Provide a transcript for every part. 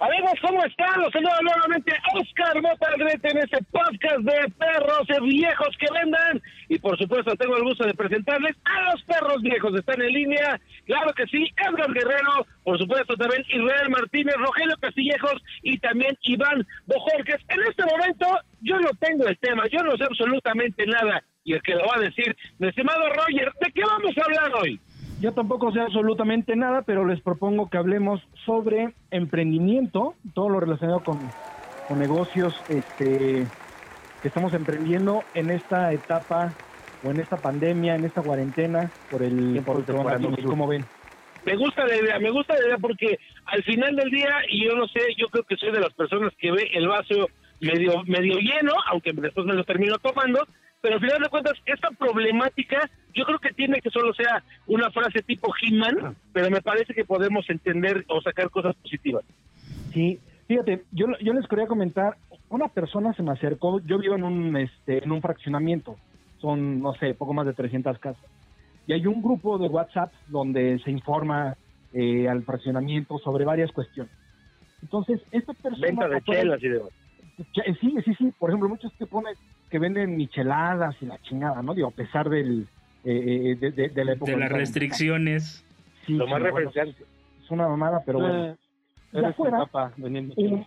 Amigos, ¿cómo están? Los saludo nuevamente Oscar Mota en este podcast de perros viejos que vendan. Y por supuesto, tengo el gusto de presentarles a los perros viejos. Están en línea, claro que sí, Edgar Guerrero, por supuesto también Israel Martínez, Rogelio Castillejos y también Iván Bojorques. En este momento, yo no tengo el tema, yo no sé absolutamente nada. Y el que lo va a decir, mi estimado Roger, ¿de qué vamos a hablar hoy? Yo tampoco sé absolutamente nada, pero les propongo que hablemos sobre emprendimiento, todo lo relacionado con, negocios este, que estamos emprendiendo en esta etapa o en esta pandemia, en esta cuarentena por el, por el ¿Cómo ven? Me gusta la idea, me gusta la idea porque al final del día, y yo no sé, yo creo que soy de las personas que ve el vaso medio medio lleno, aunque después me lo termino tomando, pero al final de cuentas, esta problemática, yo creo que tiene que solo sea una frase tipo He-Man, pero me parece que podemos entender o sacar cosas positivas. Sí, fíjate, yo, yo les quería comentar, una persona se me acercó, yo vivo en un, este, en un fraccionamiento, son, no sé, poco más de 300 casas, y hay un grupo de WhatsApp donde se informa eh, al fraccionamiento sobre varias cuestiones. Entonces, esta persona... Venta de chelas y demás. Sí, sí, sí. Por ejemplo, muchos te ponen que venden micheladas y la chingada, ¿no? Digo, a pesar del, eh, eh, de, de, la época. De las restricciones. Sí, Lo más refrescante. es una mamada, pero bueno. Eh, fuera, un,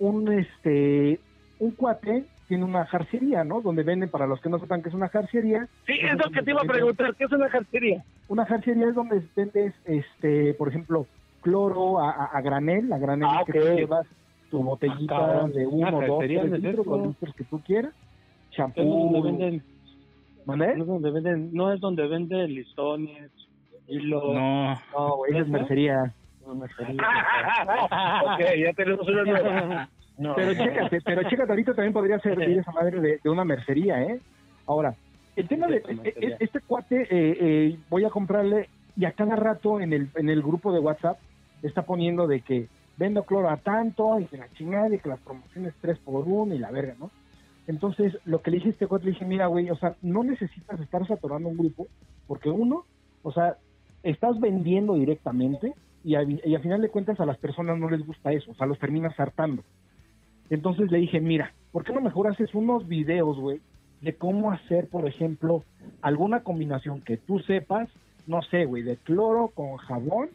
un, este, un cuate tiene una jarcería, ¿no? Donde venden, para los que no sepan qué es una jarcería. Sí, es lo que te iba a preguntar, ¿qué es una jarcería? Una jarcería es donde vendes, este, por ejemplo, cloro a, a, granel, a granel ah, que llevas tu botellita de uno, dos, tres litros, con litros que tú quieras champú. No es donde venden, No es donde venden, no es donde venden listones, hilos. No, no, güey, es mercería. No, mercería. ok, ya tenemos una nueva. No. Pero chécate, pero chécate, ahorita también podría servir esa madre de, de, una mercería, ¿eh? Ahora, el tema de e, e, este cuate, eh, eh, voy a comprarle y a cada rato en el, en el grupo de WhatsApp está poniendo de que vendo cloro a tanto y que la chingada y que las promociones 3 por 1 y la verga, ¿no? Entonces, lo que le dije a este cuate, le dije, mira, güey, o sea, no necesitas estar saturando un grupo, porque uno, o sea, estás vendiendo directamente y a, y a final de cuentas a las personas no les gusta eso, o sea, los terminas hartando. Entonces le dije, mira, ¿por qué no mejor haces unos videos, güey, de cómo hacer, por ejemplo, alguna combinación que tú sepas, no sé, güey, de cloro con jabón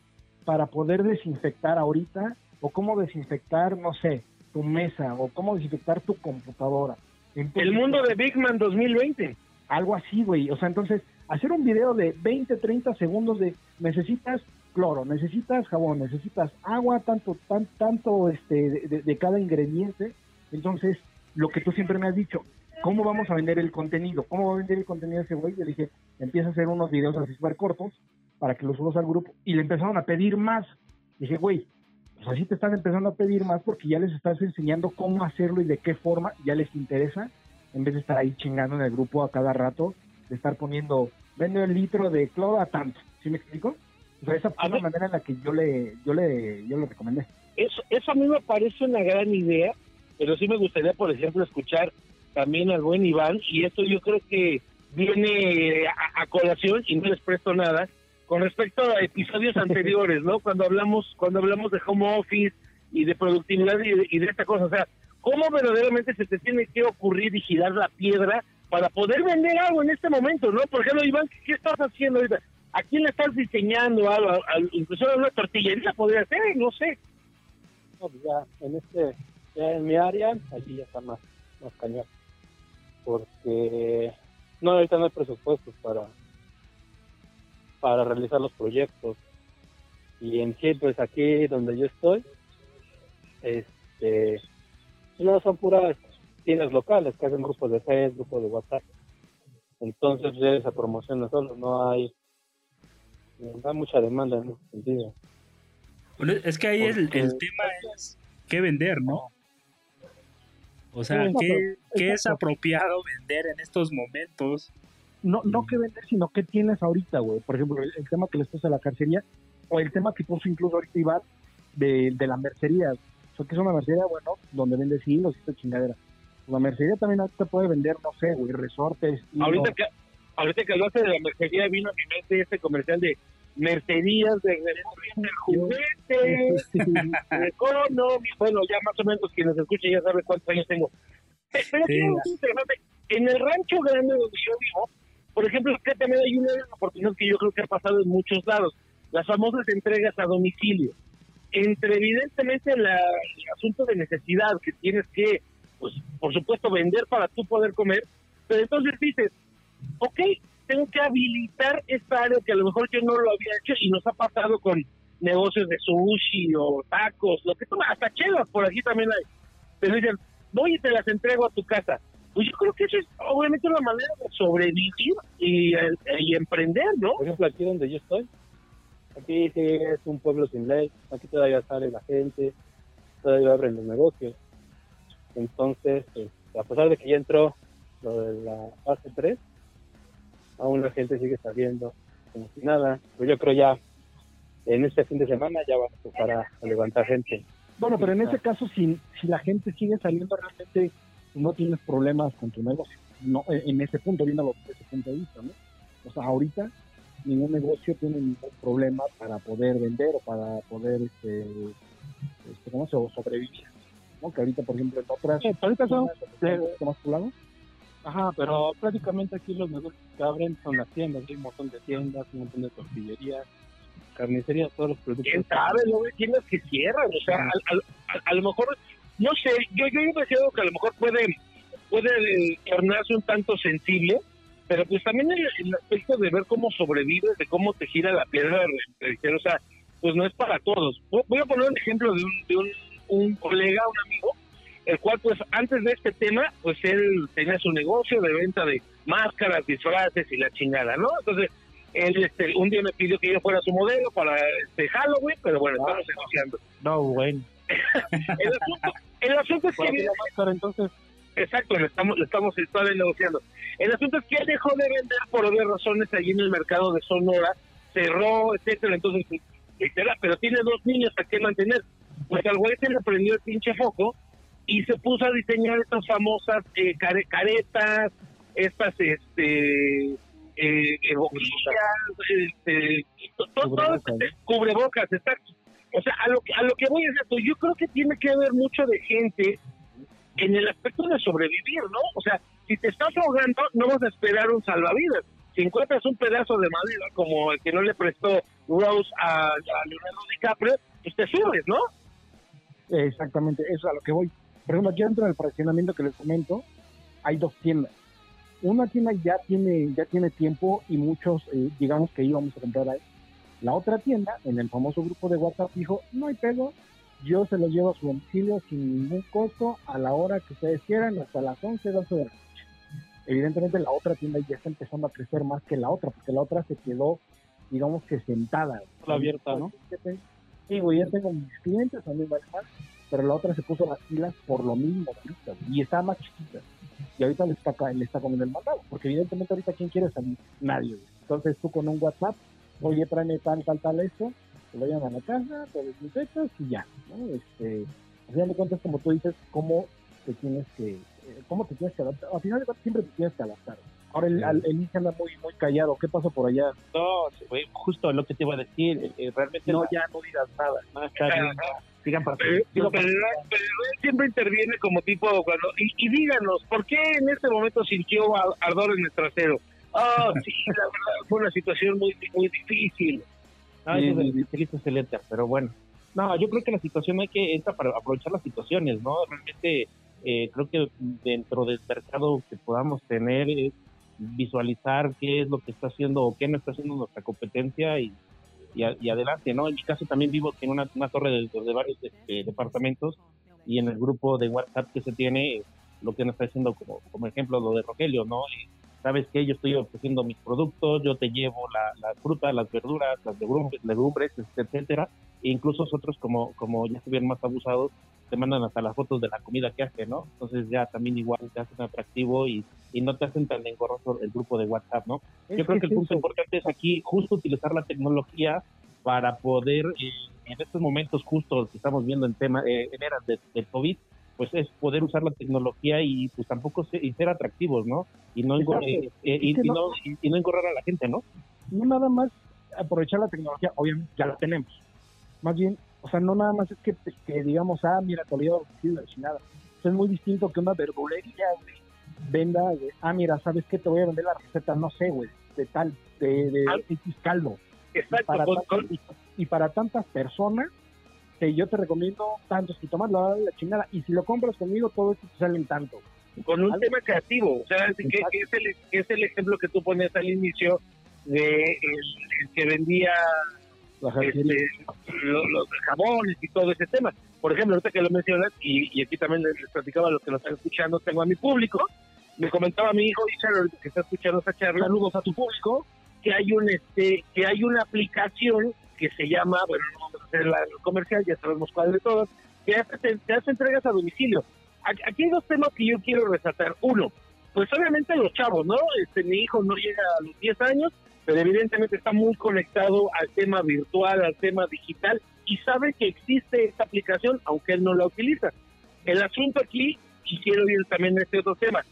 para poder desinfectar ahorita, o cómo desinfectar, no sé, tu mesa, o cómo desinfectar tu computadora el mundo de Big Man 2020. Algo así, güey. O sea, entonces, hacer un video de 20, 30 segundos de necesitas cloro, necesitas jabón, necesitas agua, tanto, tan, tanto este, de, cada ingrediente. Entonces, lo que tú siempre me has dicho, ¿cómo vamos a vender el contenido? ¿Cómo va a vender el contenido ese güey? Le dije, empieza a hacer unos videos así súper cortos para que los subas al grupo. Y le empezaron a pedir más. Dije, güey, pues así te están empezando a pedir más porque ya les estás enseñando cómo hacerlo y de qué forma ya les interesa, en vez de estar ahí chingando en el grupo a cada rato, de estar poniendo, vende el litro de cloro a tanto, ¿sí me explico? O sea, esa fue la manera en la que yo le, yo le, yo le recomendé. Eso, eso a mí me parece una gran idea, pero sí me gustaría, por ejemplo, escuchar también al buen Iván, y esto yo creo que viene a colación, y no les presto nada, con respecto a episodios anteriores, ¿no? Cuando hablamos, cuando hablamos de home office y de productividad y de, esta cosa, o sea, ¿cómo verdaderamente se te tiene que ocurrir y girar la piedra para poder vender algo en este momento, ¿no? Por ejemplo, Iván, ¿qué estás haciendo ahorita? ¿A quién le estás diseñando algo? incluso una tortillería podría ser, no sé. No, pues ya en este, ya en mi área, aquí ya está más, más cañón. Porque no, ahorita no hay presupuestos para para realizar los proyectos. Y en sí, pues aquí donde yo estoy, este, no son puras tiendas locales que hacen grupos de Facebook, grupos de WhatsApp. Entonces, ya esa promoción no solo, no hay, no hay mucha demanda en ese sentido. es que ahí el, el, tema es qué vender, ¿no? O sea, ¿qué, ¿qué es apropiado vender en estos momentos? No, no que vender, sino qué tienes ahorita, güey. Por ejemplo, el, tema que les puse a la carcería, o el tema que puso incluso ahorita Iván de, de la mercería. O que es una mercería, bueno, donde vendes hilos y esta chingadera. La mercería también te puede vender, no sé, güey, resortes. Ahorita que, ahorita que hablaste de la mercería, vino a mi mente este comercial de mercerías de el juguete, economy, bueno, ya más o menos quienes escuchen ya saben cuántos años tengo. Pero en el rancho grande donde yo vivo, por ejemplo, que también hay una oportunidad que yo creo que ha pasado en muchos lados, las famosas entregas a domicilio. Entre evidentemente la, el asunto de necesidad que tienes que, pues, por supuesto, vender para tú poder comer, pero entonces dices, ok, tengo que habilitar esta área que a lo mejor yo no lo había hecho y nos ha pasado con negocios de sushi o tacos, lo que tú, hasta chelas por aquí también hay. Pero dicen, voy y te las entrego a tu casa. Pues yo creo que eso es obviamente una manera de sobrevivir y, y emprender, ¿no? Por ejemplo, aquí donde yo estoy, aquí sí es un pueblo sin ley, aquí todavía sale la gente, todavía abren los negocios. Entonces, este, a pesar de que ya entró lo de la fase 3, aún la gente sigue saliendo como si nada. Pues yo creo ya en este fin de semana ya vamos a empezar a, levantar gente. Bueno, pero en ese caso, si, si la gente sigue saliendo, realmente no tienes problemas con tu negocio. No, en ese punto, viendo desde ese punto de vista, ¿no? O sea, ahorita ningún negocio tiene ningún problema para poder vender o para poder, este, este ¿cómo se sobrevivir? ¿no? Que ahorita, por ejemplo, en otras... Sí, ahorita son... más Ajá, pero prácticamente aquí los negocios que abren son las tiendas, hay un montón de tiendas, un montón de tortillerías, carnicerías, todos los productos. ¿Quién sabe? No hay tiendas que cierran, o sea, a, lo mejor, no sé, yo, yo he pensado que a lo mejor puede, puede tornarse un tanto sensible, pero pues también el, el, aspecto de ver cómo sobrevives, de cómo te gira la piedra, o sea, pues no es para todos. Voy a poner un ejemplo de un, de un, un colega, un amigo, el cual pues antes de este tema, pues él tenía su negocio de venta de máscaras, disfraces y la chingada, ¿no? Entonces, él este, un día me pidió que yo fuera su modelo para este Halloween, pero bueno, estamos ah. negociando. No, bueno. El, asunto, el asunto es que... Máscara, entonces... Exacto, le estamos, le estamos todavía negociando. El asunto es que él dejó de vender por obvias razones allí en el mercado de Sonora, cerró, etcétera, entonces, pero tiene dos niños a qué mantener. Pues al güey se le prendió el pinche foco y se puso a diseñar estas famosas eh, caretas, estas este eh, este, cubrebocas. Todo, cubrebocas, exacto. O sea, a lo que a lo que voy a decir, yo creo que tiene que haber mucho de gente en el aspecto de sobrevivir, ¿no? O sea, si te estás ahogando, no vas a esperar un salvavidas. Si encuentras un pedazo de madera como el que no le prestó Rose a, a Leonardo DiCaprio, pues te subes, ¿no? Exactamente, eso es a lo que voy. Por ejemplo, aquí dentro del fraccionamiento que les comento, hay dos tiendas. Una tienda ya tiene, ya tiene tiempo y muchos, eh, digamos que íbamos a comprar ahí. La otra tienda, en el famoso grupo de WhatsApp, dijo, no hay pedo, yo se los llevo a su domicilio sin ningún costo a la hora que ustedes quieran, hasta las 11, 12 de la noche. Evidentemente la otra tienda ya está empezando a crecer más que la otra, porque la otra se quedó, digamos que sentada. La abierta, ¿no? Sí, güey, ya tengo mis clientes, a mí me pero la otra se puso las pilas por lo mismo y está más chiquita. Y ahorita le está, le está comiendo el mandado, porque evidentemente ahorita quién quiere salir, nadie. Entonces tú con un WhatsApp, oye, tráeme tal, tal, tal, esto, te lo llaman a la casa, te desinfectas y ya, ¿no? Este, al final de cuentas, como tú dices, cómo te tienes que, eh, cómo te tienes que adaptar. Al final de cuentas siempre te tienes que adaptar. Ahora el, el, anda muy, muy callado. ¿Qué pasó por allá? No, justo lo que te iba a decir. Eh, realmente no, ya no digas nada. No, está bien pero, siempre interviene como tipo cuando y, díganos por qué en este momento sintió ardor en el trasero ah sí la verdad fue una situación muy muy difícil ah, eso es excelente pero bueno no yo creo que la situación hay que entra para aprovechar las situaciones no realmente eh, creo que dentro del mercado que podamos tener es visualizar qué es lo que está haciendo o qué no está haciendo nuestra competencia y y, adelante, ¿no? En mi caso también vivo en una, torre de, varios este, departamentos y en el grupo de WhatsApp que se tiene, lo que nos está haciendo como, como ejemplo lo de Rogelio, ¿no? Sabes que yo estoy ofreciendo mis productos, yo te llevo la, fruta, las verduras, las legumbres, legumbres etcétera, e incluso nosotros como, como ya estuvieron más abusados, te mandan hasta las fotos de la comida que hace, ¿no? Entonces ya también igual te hacen atractivo y, y no te hacen tan engorroso el grupo de WhatsApp, ¿no? Yo creo que, el punto importante es aquí justo utilizar la tecnología para poder, eh, en estos momentos justos que estamos viendo en tema, eh, en eras de, COVID, pues es poder usar la tecnología y pues tampoco ser, y ser atractivos, ¿no? Y no, eh, y, no, y, no engorrar a la gente, ¿no? No nada más aprovechar la tecnología, obviamente ya la tenemos. Más bien, o sea, no nada más es que, que digamos, ah, mira, te olvidó la chinada. es muy distinto que una verdulería, güey, venda, ah, mira, ¿sabes qué? Te voy a vender la receta, no sé, güey, de tal, de, de X caldo. Exacto. Y para, y para tantas personas, que yo te recomiendo tantos y tomas la, la chingada. Y si lo compras conmigo, todo esto te sale en tanto. Con un tema creativo, o sea, que, es, el, es el ejemplo que tú pones al inicio de el, que vendía este, los, jabones y todo ese tema. Por ejemplo, ahorita que lo mencionas, y, aquí también les platicaba a los que nos están escuchando, tengo a mi público, me comentaba mi hijo Richard, que está escuchando esta charla, saludos a tu público, que hay un este que hay una aplicación que se llama, bueno, la comercial, ya sabemos cuál de todos, que hace, te hace entregas a domicilio. Aquí hay dos temas que yo quiero resaltar. Uno, pues obviamente los chavos, ¿no? Este, mi hijo no llega a los 10 años, pero evidentemente está muy conectado al tema virtual, al tema digital, y sabe que existe esta aplicación, aunque él no la utiliza. El asunto aquí, y quiero ir también a este otro tema,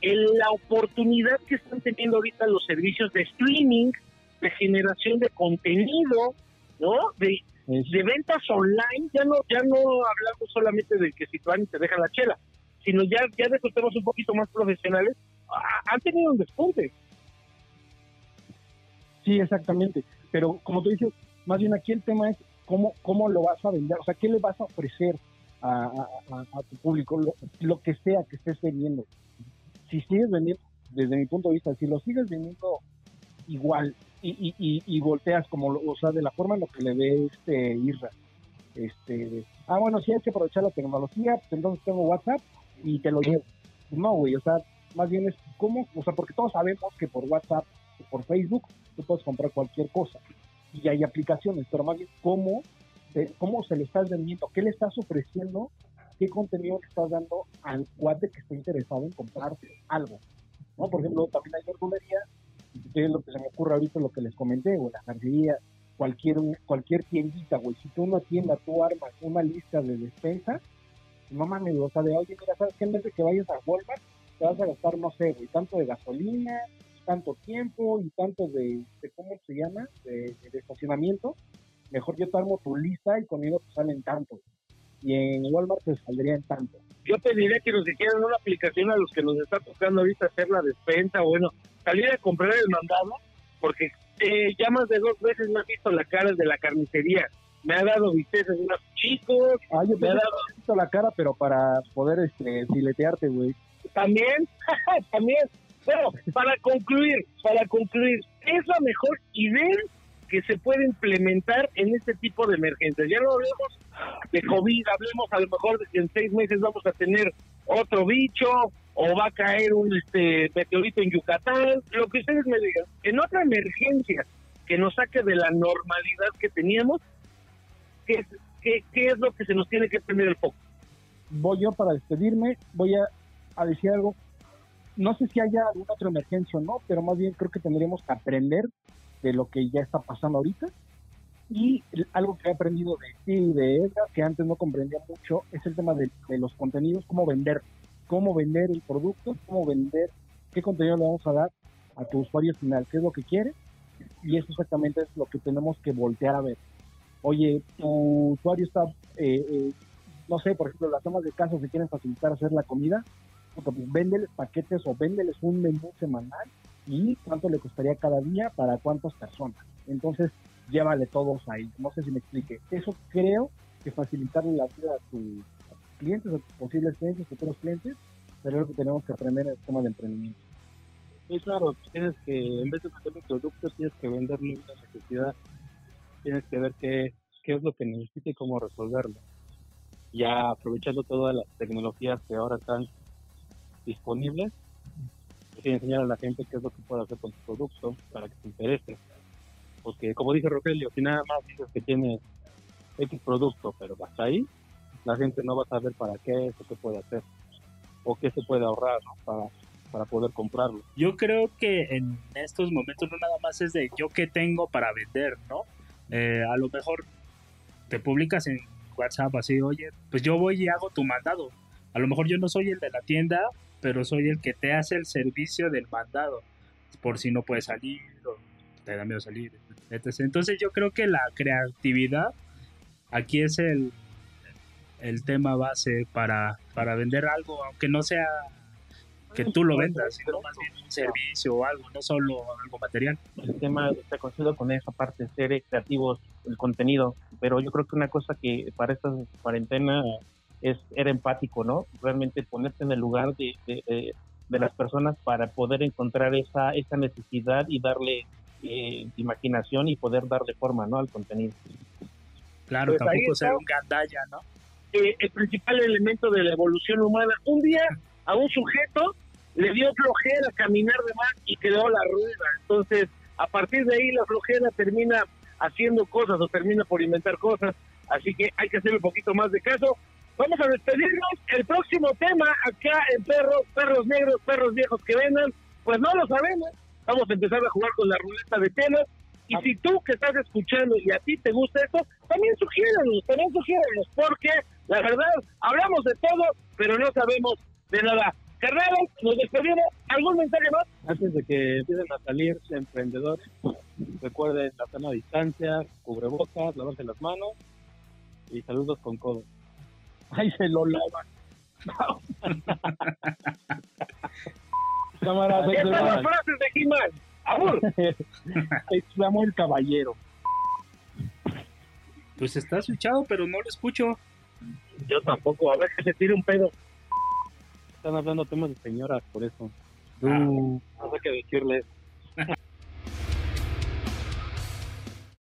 en la oportunidad que están teniendo ahorita los servicios de streaming, de generación de contenido, ¿no? De, de ventas online, ya no ya no hablamos solamente de que si tú y te dejan la chela, sino ya, ya de temas un poquito más profesionales, han tenido un despunte. Sí, exactamente. Pero como tú dices, más bien aquí el tema es cómo, cómo lo vas a vender, o sea, qué le vas a ofrecer a, a, tu público, lo, lo, que sea que estés vendiendo. Si sigues vendiendo, desde mi punto de vista, si lo sigues vendiendo igual y, y, y, volteas como, o sea, de la forma en lo que le ve este Irra. Este, ah, bueno, si hay que aprovechar la tecnología, pues entonces tengo WhatsApp y te lo llevo. No, güey, o sea, más bien es como, o sea, porque todos sabemos que por WhatsApp, por Facebook, tú puedes comprar cualquier cosa y hay aplicaciones, pero más bien cómo, cómo se le estás vendiendo, qué le estás ofreciendo, qué contenido le estás dando al cuate que está interesado en comprar algo. ¿no? Por ejemplo, también hay verdulería es lo que se me ocurre ahorita, lo que les comenté, o la cartería, cualquier, cualquier tiendita, güey, si tú una tienda, tú armas una lista de despensa, no mames, o sea, de, oye, mira, ¿sabes qué? En vez de que vayas a Walmart, te vas a gastar, no sé, güey, tanto de gasolina, tanto tiempo y tanto de, ¿cómo se llama? De, estacionamiento. Mejor yo te armo tu lista y conmigo te salen tanto. Y en Walmart te saldría en tanto. Yo pediría que nos hicieran una aplicación a los que nos está tocando ahorita hacer la despensa, bueno, salir a comprar el mandado, porque eh, ya más de dos veces me ha visto la cara de la carnicería. Me ha dado visteces unos chicos. Ah, yo me ha dado visto la cara, pero para poder este, filetearte, güey. También, también. Pero para concluir, para concluir, es la mejor idea que se puede implementar en este tipo de emergencias. Ya no hablemos de COVID, hablemos a lo mejor de que en seis meses vamos a tener otro bicho o va a caer un este meteorito en Yucatán, lo que ustedes me digan. En otra emergencia que nos saque de la normalidad que teníamos, ¿qué, qué, qué es lo que se nos tiene que prender el foco? Voy yo para despedirme, voy a, a decir algo. No sé si haya alguna otra emergencia o no, pero más bien creo que tendríamos que aprender de lo que ya está pasando ahorita. Y algo que he aprendido de ti y de Edgar, que antes no comprendía mucho, es el tema de, de los contenidos, cómo vender cómo vender el producto, cómo vender, qué contenido le vamos a dar a tu usuario final, qué es lo que quiere, y eso exactamente es lo que tenemos que voltear a ver. Oye, tu usuario está, eh, eh, no sé, por ejemplo, las tomas de casa se quieren facilitar hacer la comida, pues véndeles paquetes o véndeles un menú semanal y cuánto le costaría cada día para cuántas personas. Entonces, llévale todos ahí. No sé si me explique. Eso creo que facilitarle la vida a tu, clientes, o posibles clientes, futuros clientes, pero es lo que tenemos que aprender en el tema de emprendimiento. Sí, claro, tienes que, en vez de vender un producto, tienes que venderle una necesidad, tienes que ver qué, qué es lo que necesita y cómo resolverlo. Ya aprovechando todas las tecnologías que ahora están disponibles, enseñar a la gente qué es lo que puede hacer con tu producto para que te interese. Porque como dice Rogelio, si nada más dices que tienes X producto, pero hasta ahí, la gente no va a saber para qué es o qué puede hacer o qué se puede ahorrar para, para poder comprarlo. Yo creo que en estos momentos no nada más es de yo qué tengo para vender, ¿no? Eh, a lo mejor te publicas en WhatsApp así, oye, pues yo voy y hago tu mandado. A lo mejor yo no soy el de la tienda, pero soy el que te hace el servicio del mandado. Por si no puedes salir o te da miedo salir. Entonces yo creo que la creatividad aquí es el, el tema base para, para vender algo, aunque no sea que tú lo vendas, sino más bien un servicio o algo, no solo algo material. El tema está coincido con esa parte, ser creativos, el contenido, pero yo creo que una cosa que para esta cuarentena es ser empático, ¿no? Realmente ponerte en el lugar de, de, las personas para poder encontrar esa, esa necesidad y darle eh, imaginación y poder darle forma, ¿no? Al contenido. Claro, pues tampoco ser un gandalla, ¿no? Eh, el principal elemento de la evolución humana. Un día a un sujeto le dio flojera caminar de más y quedó la rueda. Entonces, a partir de ahí la flojera termina haciendo cosas o termina por inventar cosas. Así que hay que hacer un poquito más de caso. Vamos a despedirnos. El próximo tema acá en Perros, Perros Negros, Perros Viejos que vendan, pues no lo sabemos. Vamos a empezar a jugar con la ruleta de temas. Y si tú que estás escuchando y a ti te gusta esto, también sugiéranos, también sugiéranos, porque la verdad, hablamos de todo, pero no sabemos de nada. Carnales, nos despedimos. ¿Algún mensaje más? Antes de que empiecen a salir emprendedores, recuerden la sana distancia, cubrebocas, lavarse las manos y saludos con codo. Ay, se lo lava. Cámara, ¿Qué las frases de? ¡Amor! Exclamó el caballero. Pues está escuchado, pero no lo escucho. Yo tampoco, a ver que se tire un pedo están hablando temas de señoras, por eso. Ah. no sé qué decirles.